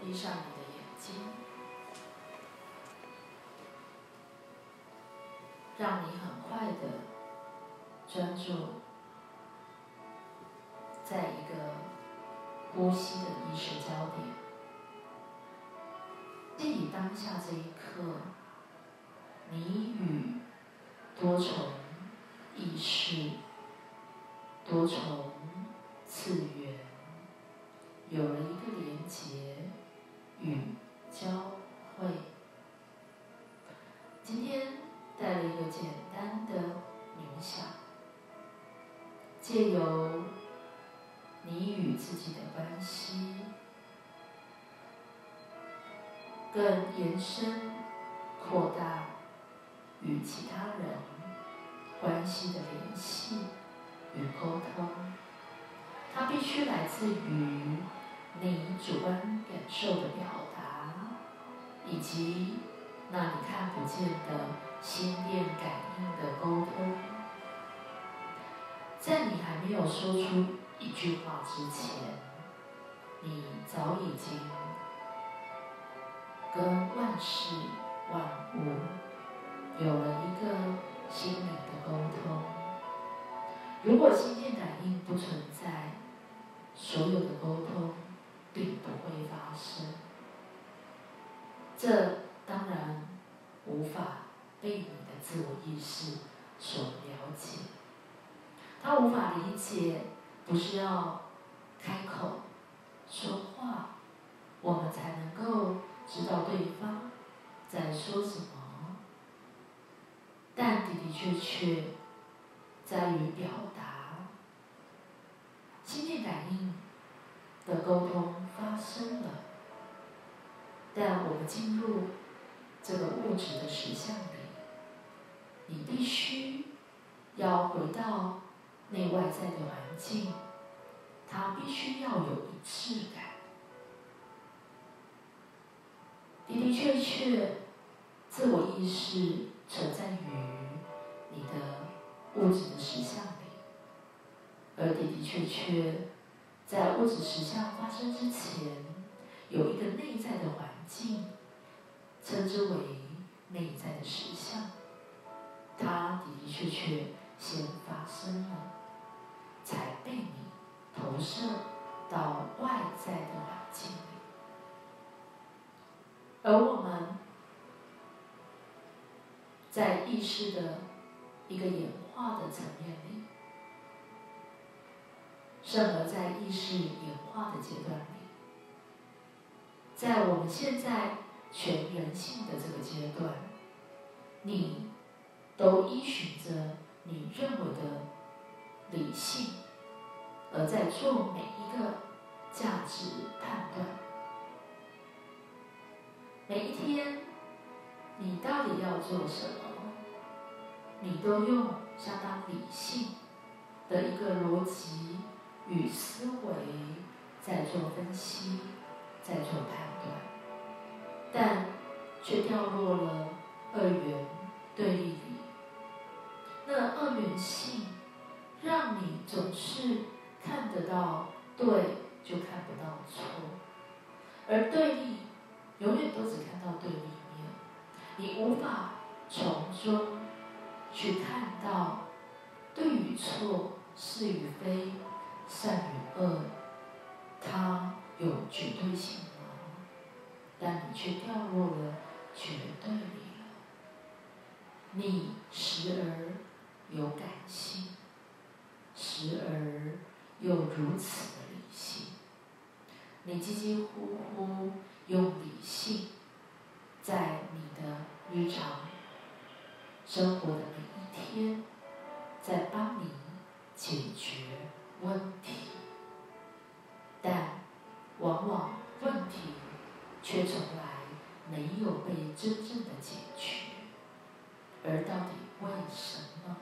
闭上你的眼睛，让你很快的专注在一个呼吸的意识焦点。记忆当下这一刻，你与多重意识、多重次元有了一个连结与交汇。今天带了一个简单的冥想，借由你与自己的关系。更延伸、扩大与其他人关系的联系与沟通，它必须来自于你主观感受的表达，以及那你看不见的心电感应的沟通。在你还没有说出一句话之前，你早已经。跟万事万物有了一个心灵的沟通。如果心电感应不存在，所有的沟通发生。这当然无法被你的自我意识所了解。他无法理解，不是要开口说话，我们才能够。知道对方在说什么，但的的确确在于表达。心电感应的沟通发生了，但我们进入这个物质的实相里，你必须要回到内外在的环境，它必须要有一致感。的的确确，自我意识存在于你的物质的实相里，而的的确确，或者实相发生之前，有一个内在的环境，称之为内在的实相，它的的确确先发生了，才被你投射到外在的环境里。而我们在意识的一个演化的层面里，甚而在意识演化的阶段里，在我们现在全人性的这个阶段，你都依循着你认为的理性，而在做每一个价值判断。每一天，你到底要做什么？你都用相当理性的一个逻辑与思维在做分析，在做判断，但却掉落了二元对立里。那二元性让你总是看得到对，就看不到错，而对立。永远都只看到对立面，你无法从中去看到对与错、是与非、善与恶，它有绝对性吗？但你却掉落了绝对里了。你时而有感性，时而又如此的理性，你几几乎乎。用理性，在你的日常生活的每一天，在帮你解决问题问题却从来没有被真正的解决。而到底为什么？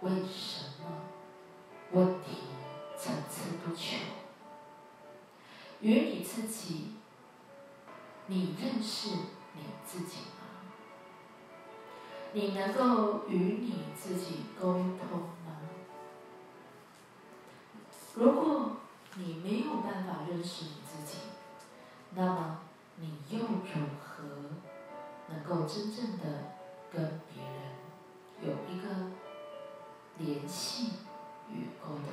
为什么问题层出不穷？与你自己，你认识你自己吗？你能够与你自己沟通吗？如果你没有办法认识你自己，那么你又如何能够真正的跟别人有一个联系与沟通？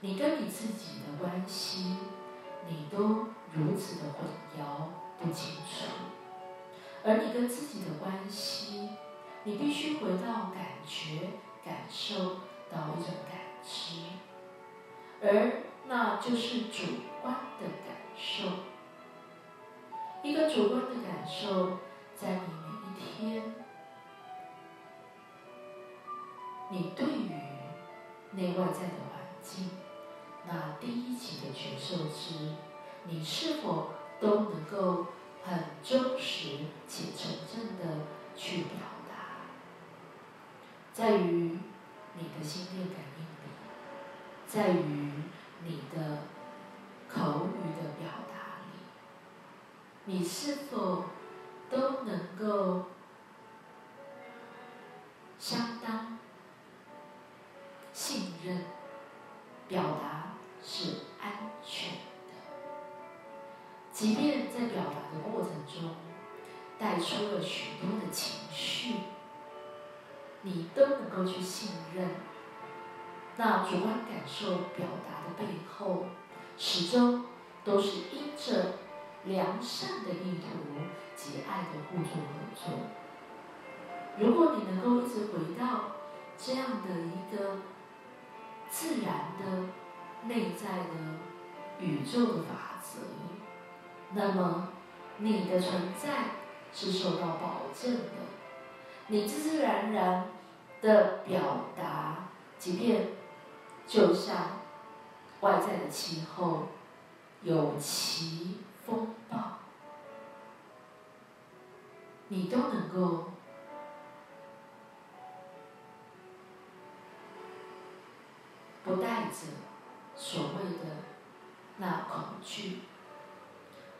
你跟你自己的关系，你都如此的混淆不清楚，而你跟自己的关系，你必须回到感觉、感受到一种感知，而那就是主观的感受。一个主观的感受，在你每一天，你对于内外在的环境。那第一级的觉受之，你是否都能够很忠实且纯正的去表达？在于你的心电感应力，在于你的口语的表达力，你是否都能够相当信任表达？是安全的，即便在表达的过程中带出了许多的情绪，你都能够去信任。那主观感受表达的背后，始终都是因着良善的意图及爱的互助合作。如果你能够一直回到这样的一个自然的。内在的宇宙的法则，那么你的存在是受到保证的。你自自然然的表达，即便就像外在的气候有其风暴，你都能够不带着。所谓的那恐惧，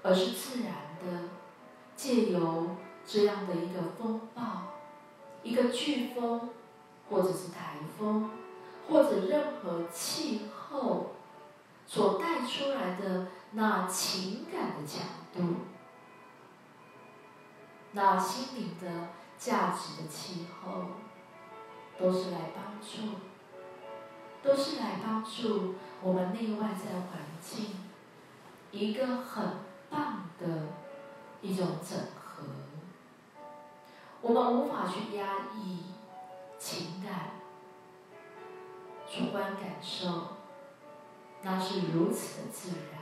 而是自然的借由这样的一个风暴、一个飓风，或者是台风，或者任何气候所带出来的那情感的强度，那心灵的价值的气候，都是来帮助，都是来帮助。我们内外在环境，一个很棒的一种整合。我们无法去压抑情感、主观感受，那是如此的自然。